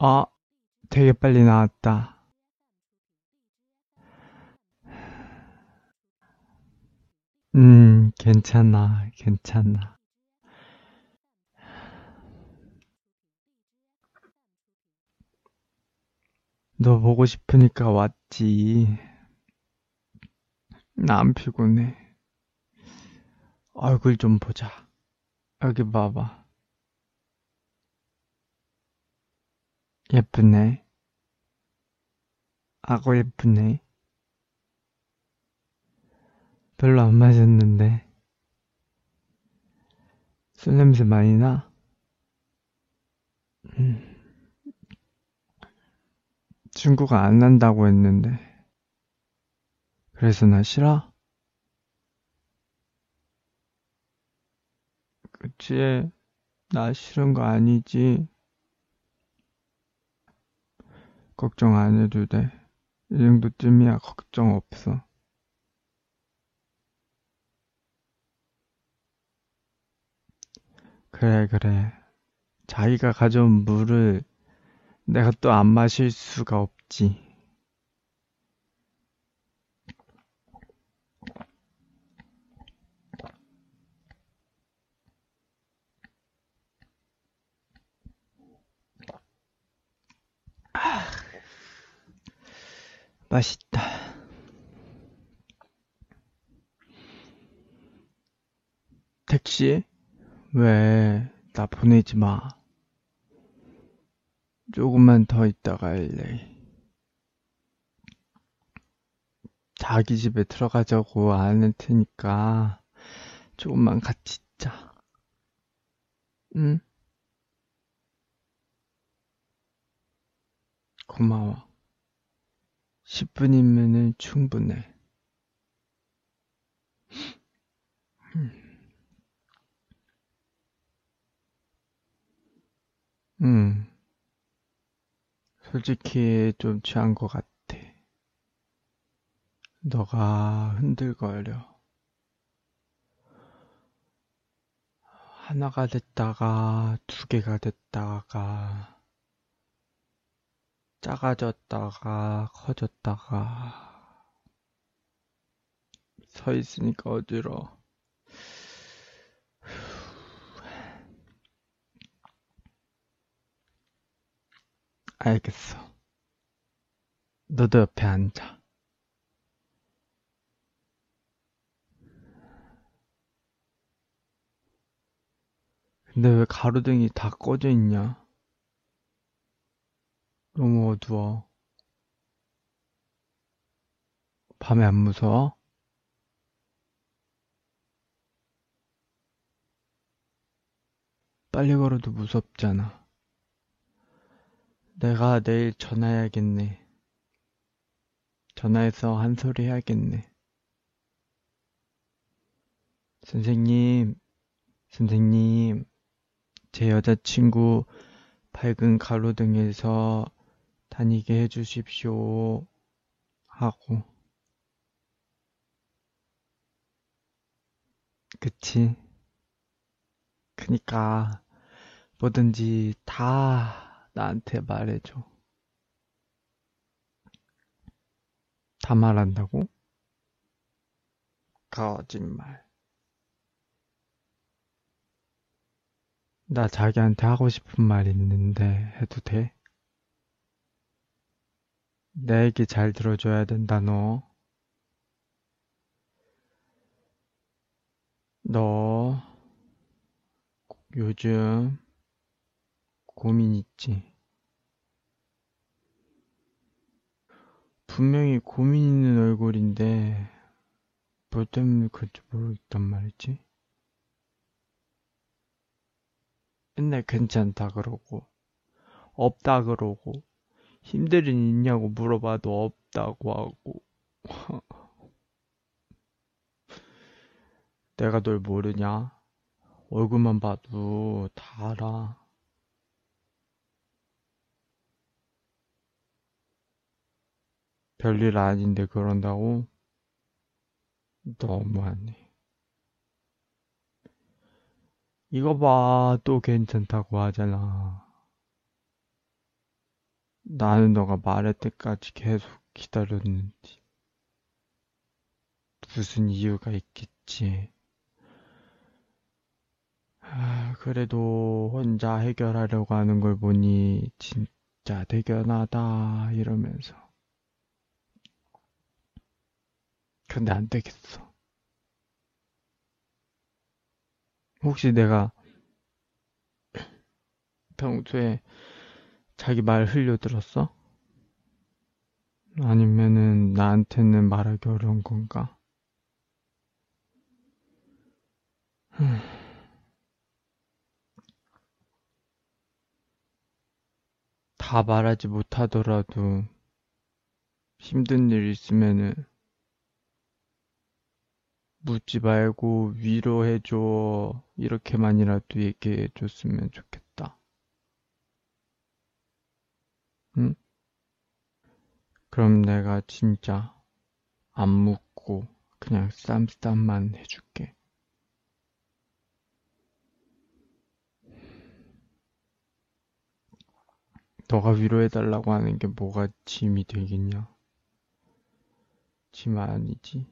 아, 되게 빨리 나왔다. 음, 괜찮아, 괜찮아. 너 보고 싶으니까 왔지. 나 안 피곤해. 얼굴 좀 보자. 여기 봐봐. 예쁘네. 아고 예쁘네. 별로 안 마셨는데. 술 냄새 많이 나? 음. 친구가 안 난다고 했는데. 그래서 나 싫어? 그치? 나 싫은 거 아니지? 걱정 안 해도 돼. 이 정도쯤이야 걱정 없어. 그래, 그래. 자기가 가져온 물을 내가 또 안 마실 수가 없지. 맛있다. 택시? 왜, 나 보내지 마. 조금만 더 있다가 할래. 자기 집에 들어가자고 안 할 테니까 조금만 같이 있자. 응? 고마워. 10분이면은 충분해. 음. 솔직히 좀 취한 것 같아. 너가 흔들거려. 하나가 됐다가 두 개가 됐다가 작아졌다가 커졌다가 서 있으니까 어지러워. 알겠어. 너도 옆에 앉아. 근데 왜 가로등이 다 꺼져 있냐? 너무 어두워. 밤에 안 무서워? 빨리 걸어도 무섭잖아. 내가 내일 전화해야겠네. 전화해서 한 소리 해야겠네. 선생님, 선생님, 제 여자친구 밝은 가로등에서 다니게 해주십시오. 하고. 그치? 그니까, 뭐든지 다 나한테 말해줘. 다 말한다고? 거짓말. 나 자기한테 하고 싶은 말 있는데 해도 돼? 내 얘기 잘 들어줘야 된다, 너. 너, 요즘 고민 있지? 분명히 고민 있는 얼굴인데, 뭐 때문에 그런지 모르겠단 말이지? 맨날 괜찮다 그러고, 없다 그러고, 힘들 일 있냐고 물어봐도 없다고 하고. 내가 널 모르냐? 얼굴만 봐도 다 알아. 별일 아닌데 그런다고? 너무하네. 이거 봐, 또 괜찮다고 하잖아. 나는 너가 말할 때까지 계속 기다렸는지. 무슨 이유가 있겠지. 아, 그래도 혼자 해결하려고 하는 걸 보니 진짜 대견하다 이러면서. 근데 안 되겠어. 혹시 내가 평소에 자기 말 흘려들었어? 아니면은 나한테는 말하기 어려운 건가? 다 말하지 못하더라도 힘든 일 있으면은 묻지 말고 위로해줘. 이렇게만이라도 얘기해줬으면 좋겠다. 응? 그럼 내가 진짜 안 묻고 그냥 쌈쌈만 해줄게. 너가 위로해달라고 하는 게 뭐가 짐이 되겠냐? 짐 아니지.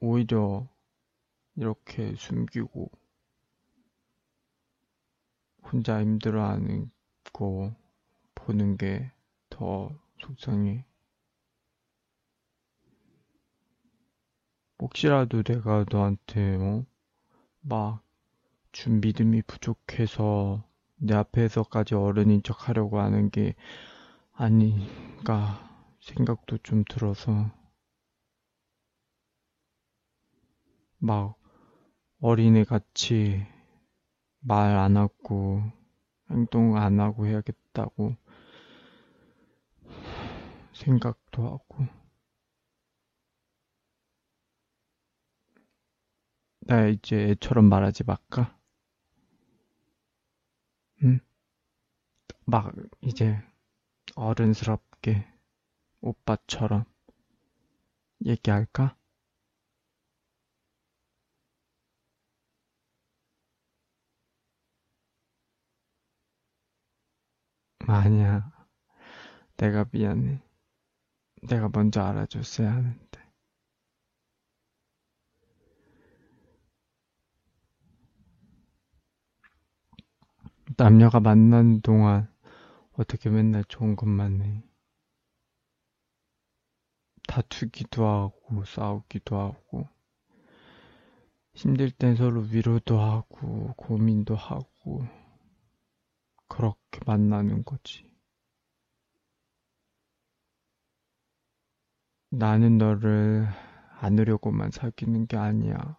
오히려 이렇게 숨기고 혼자 힘들어하는 거 보는 게 더 속상해. 혹시라도 내가 너한테 어? 막 준 믿음이 부족해서 내 앞에서까지 어른인 척 하려고 하는 게 아닌가 생각도 좀 들어서 막 어린애 같이 말 안 하고 행동 안 하고 해야겠다고 생각도 하고 나 이제 애처럼 말하지 말까? 응? 막 이제 어른스럽게 오빠처럼 얘기할까? 아니야. 내가 미안해. 내가 먼저 알아줬어야 하는데. 남녀가 만나는 동안 어떻게 맨날 좋은 것만 해. 다투기도 하고, 싸우기도 하고, 힘들 땐 서로 위로도 하고, 고민도 하고, 그렇게 만나는 거지. 나는 너를 안으려고만 사귀는 게 아니야.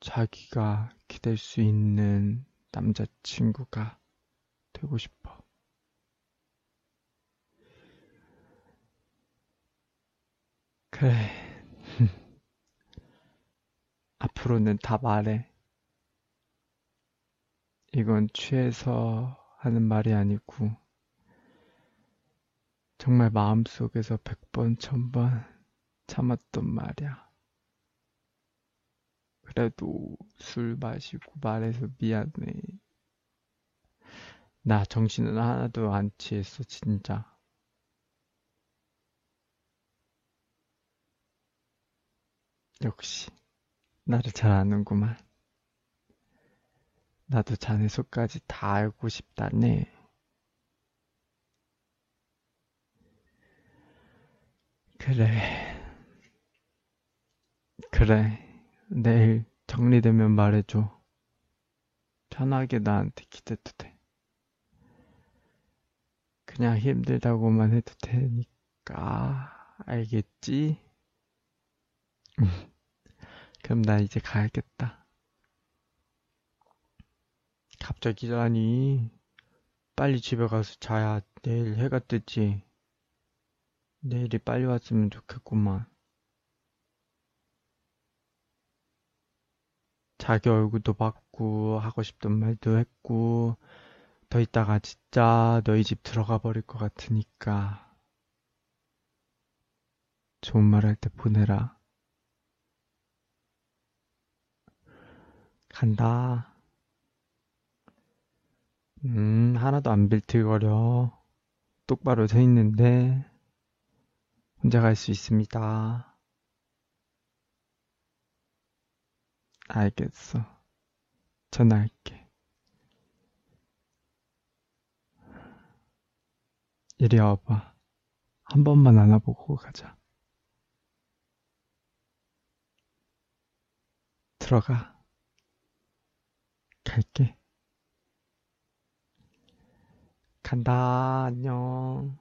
자기가 기댈 수 있는 남자친구가 되고 싶어. 그래. 앞으로는 다 말해. 이건 취해서 하는 말이 아니고, 정말 마음속에서 백 번, 천번 참았던 말이야. 그래도 술 마시고 말해서 미안해. 나 정신은 하나도 안 취했어, 진짜. 역시, 나를 잘 아는구만. 나도 자네 속까지 다 알고 싶다네. 그래. 그래. 내일 정리되면 말해줘. 편하게 나한테 기대도 돼. 그냥 힘들다고만 해도 되니까. 알겠지? 그럼 나 이제 가야겠다. 갑자기 라니. 빨리 집에 가서 자야 내일 해가 뜨지. 내일이 빨리 왔으면 좋겠구만. 자기 얼굴도 봤고, 하고 싶던 말도 했고, 더 있다가 진짜 너희 집 들어가 버릴 것 같으니까. 좋은 말 할 때 보내라. 간다. 음, 하나도 안 빌틀거려. 똑바로 서 있는데, 혼자 갈 수 있습니다. 알겠어. 전화할게. 이리 와봐. 한 번만 안아보고 가자. 들어가. 갈게. 간다. 안녕.